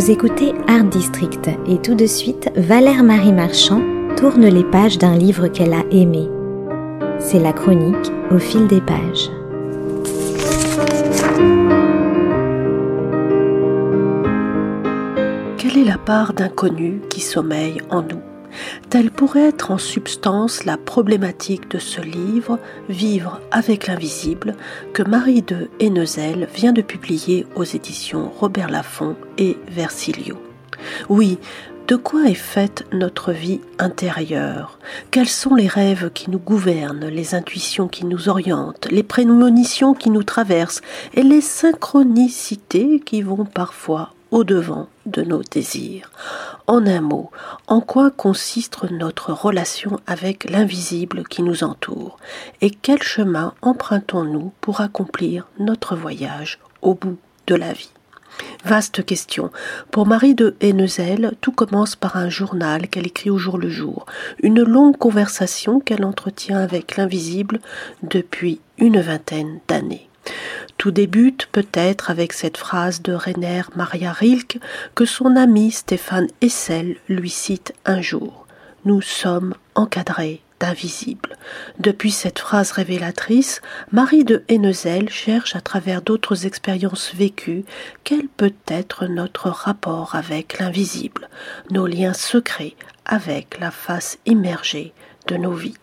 Vous écoutez Art District et tout de suite, Valère Marie Marchand tourne les pages d'un livre qu'elle a aimé. C'est la chronique au fil des pages. Quelle est la part d'inconnu qui sommeille en nous? Telle pourrait être en substance la problématique de ce livre, Vivre avec l'invisible, que Marie de Hennezel vient de publier aux éditions Robert Laffont et Versilio. Oui, de quoi est faite notre vie intérieure? Quels sont les rêves qui nous gouvernent, les intuitions qui nous orientent, les prémonitions qui nous traversent et les synchronicités qui vont parfois au-devant de nos désirs. En un mot, en quoi consiste notre relation avec l'invisible qui nous entoure? Et quel chemin empruntons-nous pour accomplir notre voyage au bout de la vie? Vaste question. Pour Marie de Hennezel, tout commence par un journal qu'elle écrit au jour le jour, une longue conversation qu'elle entretient avec l'invisible depuis une vingtaine d'années. Tout débute peut-être avec cette phrase de Rainer Maria Rilke que son ami Stéphane Hessel lui cite un jour. Nous sommes encadrés d'invisible. Depuis cette phrase révélatrice, Marie de Hennezel cherche à travers d'autres expériences vécues quel peut être notre rapport avec l'invisible, nos liens secrets avec la face immergée de nos vies.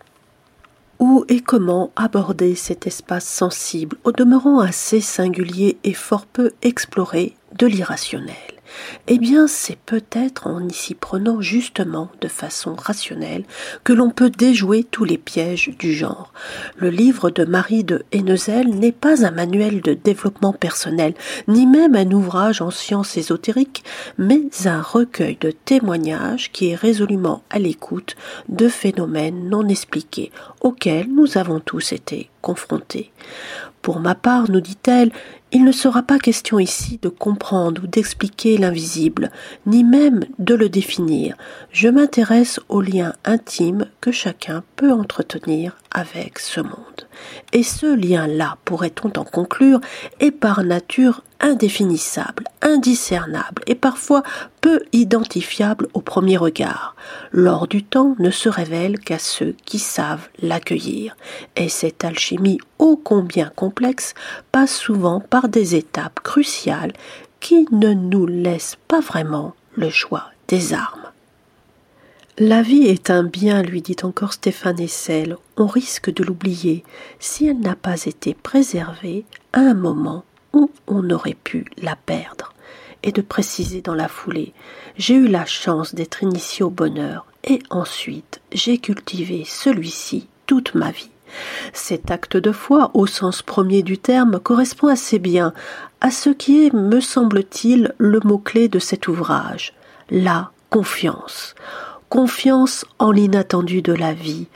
Où et comment aborder cet espace sensible, au demeurant assez singulier et fort peu exploré de l'irrationnel? Eh bien, c'est peut-être en y s'y prenant justement de façon rationnelle que l'on peut déjouer tous les pièges du genre. Le livre de Marie de Hennezel n'est pas un manuel de développement personnel, ni même un ouvrage en sciences ésotériques, mais un recueil de témoignages qui est résolument à l'écoute de phénomènes non expliqués auxquels nous avons tous été confrontés. Pour ma part, nous dit-elle, il ne sera pas question ici de comprendre ou d'expliquer l'invisible, ni même de le définir. Je m'intéresse aux liens intimes que chacun peut entretenir avec ce monde. Et ce lien-là, pourrait-on en conclure, est par nature indéfinissable, indiscernable et parfois peu identifiable au premier regard. L'or du temps ne se révèle qu'à ceux qui savent l'accueillir. Et cette alchimie ô combien complexe passe souvent par des étapes cruciales qui ne nous laissent pas vraiment le choix des armes. La vie est un bien, lui dit encore Stéphane Essel. On risque de l'oublier si elle n'a pas été préservée à un moment où on aurait pu la perdre. Et de préciser dans la foulée J'ai eu la chance d'être initié au bonheur, et ensuite j'ai cultivé celui-ci toute ma vie. Cet acte de foi, au sens premier du terme, correspond assez bien à ce qui est, me semble-t-il, le mot-clé de cet ouvrage, la confiance confiance en l'inattendu de la vie,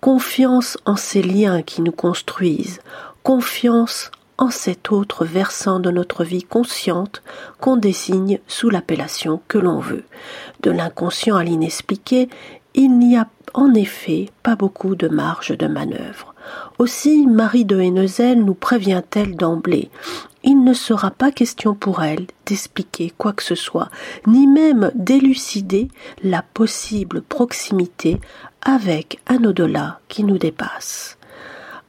confiance en ces liens qui nous construisent, confiance en cet autre versant de notre vie consciente qu'on désigne sous l'appellation que l'on veut. De l'inconscient à l'inexpliqué, il n'y a en effet pas beaucoup de marge de manœuvre. Aussi Marie de Hennezel nous prévient-elle d'emblée il ne sera pas question pour elle d'expliquer quoi que ce soit, ni même d'élucider la possible proximité avec un au-delà qui nous dépasse.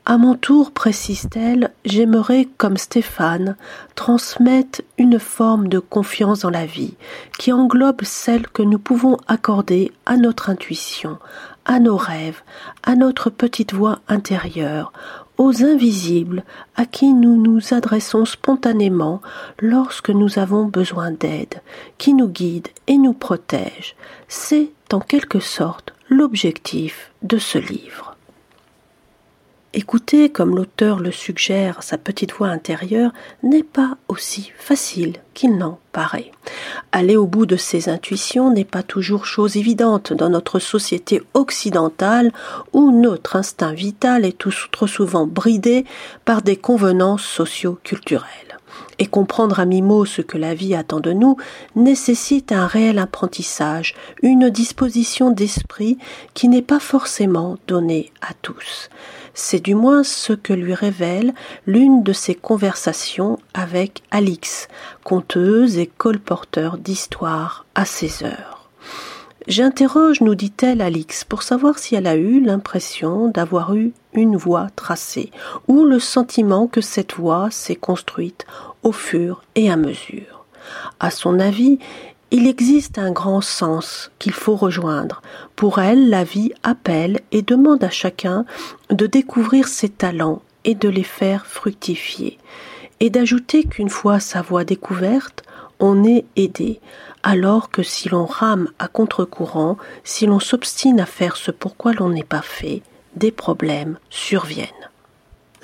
À mon tour, précise-t-elle, j'aimerais, comme Stéphane, transmettre une forme de confiance dans la vie, qui englobe celle que nous pouvons accorder à notre intuition, à nos rêves, à notre petite voix intérieure, aux invisibles à qui nous nous adressons spontanément lorsque nous avons besoin d'aide, qui nous guident et nous protègent. C'est en quelque sorte l'objectif de ce livre. Écouter, comme l'auteur le suggère, sa petite voix intérieure n'est pas aussi facile qu'il n'en paraît. Aller au bout de ses intuitions n'est pas toujours chose évidente dans notre société occidentale où notre instinct vital est trop souvent bridé par des convenances socio-culturelles. Et comprendre à mi-mot ce que la vie attend de nous nécessite un réel apprentissage, une disposition d'esprit qui n'est pas forcément donnée à tous. C'est du moins ce que lui révèle l'une de ses conversations avec Alix, conteuse et colporteur d'histoires à ses heures. J'interroge, nous dit-elle, Alix, pour savoir si elle a eu l'impression d'avoir eu une voie tracée, ou le sentiment que cette voie s'est construite au fur et à mesure. À son avis, il existe un grand sens qu'il faut rejoindre. Pour elle, la vie appelle et demande à chacun de découvrir ses talents et de les faire fructifier, et d'ajouter qu'une fois sa voie découverte, on est aidé, alors que si l'on rame à contre-courant, si l'on s'obstine à faire ce pourquoi l'on n'est pas fait, des problèmes surviennent.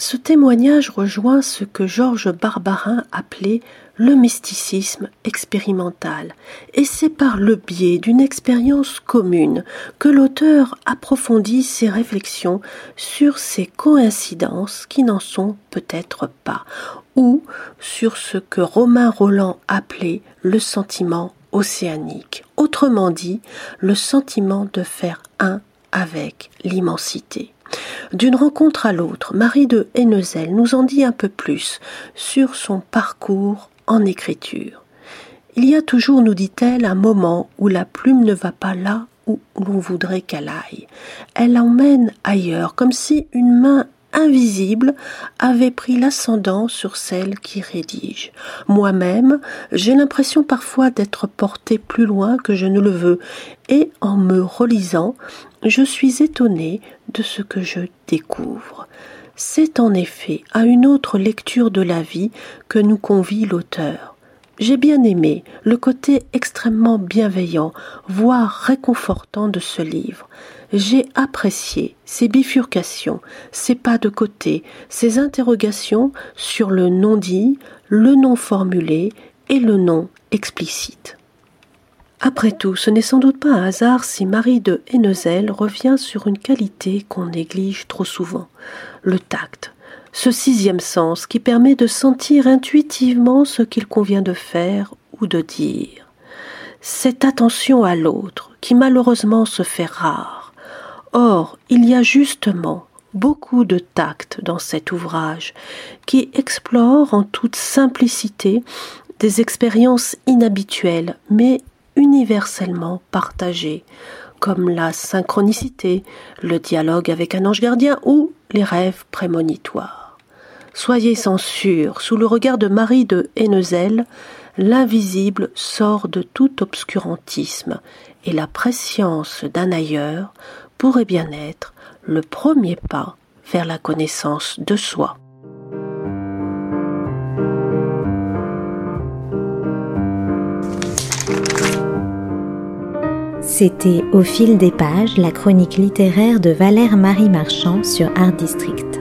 Ce témoignage rejoint ce que Georges Barbarin appelait le mysticisme expérimental, et c'est par le biais d'une expérience commune que l'auteur approfondit ses réflexions sur ces coïncidences qui n'en sont peut-être pas, ou sur ce que Romain Roland appelait le sentiment océanique, autrement dit le sentiment de faire un avec l'immensité. D'une rencontre à l'autre, Marie de Hennezel nous en dit un peu plus sur son parcours en écriture. Il y a toujours, nous dit-elle, un moment où la plume ne va pas là où l'on voudrait qu'elle aille. Elle emmène ailleurs, comme si une main invisible avait pris l'ascendant sur celle qui rédige. Moi-même, j'ai l'impression parfois d'être porté plus loin que je ne le veux, et en me relisant, je suis étonné de ce que je découvre. C'est en effet à une autre lecture de la vie que nous convie l'auteur. J'ai bien aimé le côté extrêmement bienveillant, voire réconfortant de ce livre. J'ai apprécié ces bifurcations, ces pas de côté, ces interrogations sur le non dit, le non formulé et le non explicite. Après tout, ce n'est sans doute pas un hasard si Marie de Hennezel revient sur une qualité qu'on néglige trop souvent, le tact, ce sixième sens qui permet de sentir intuitivement ce qu'il convient de faire ou de dire. Cette attention à l'autre qui malheureusement se fait rare Or, il y a justement beaucoup de tact dans cet ouvrage qui explore en toute simplicité des expériences inhabituelles mais universellement partagées, comme la synchronicité, le dialogue avec un ange gardien ou les rêves prémonitoires. Soyez sans sous le regard de Marie de Hennezel, l'invisible sort de tout obscurantisme et la préscience d'un ailleurs pourrait bien être le premier pas vers la connaissance de soi. C'était Au fil des pages, la chronique littéraire de Valère Marie Marchand sur Art District.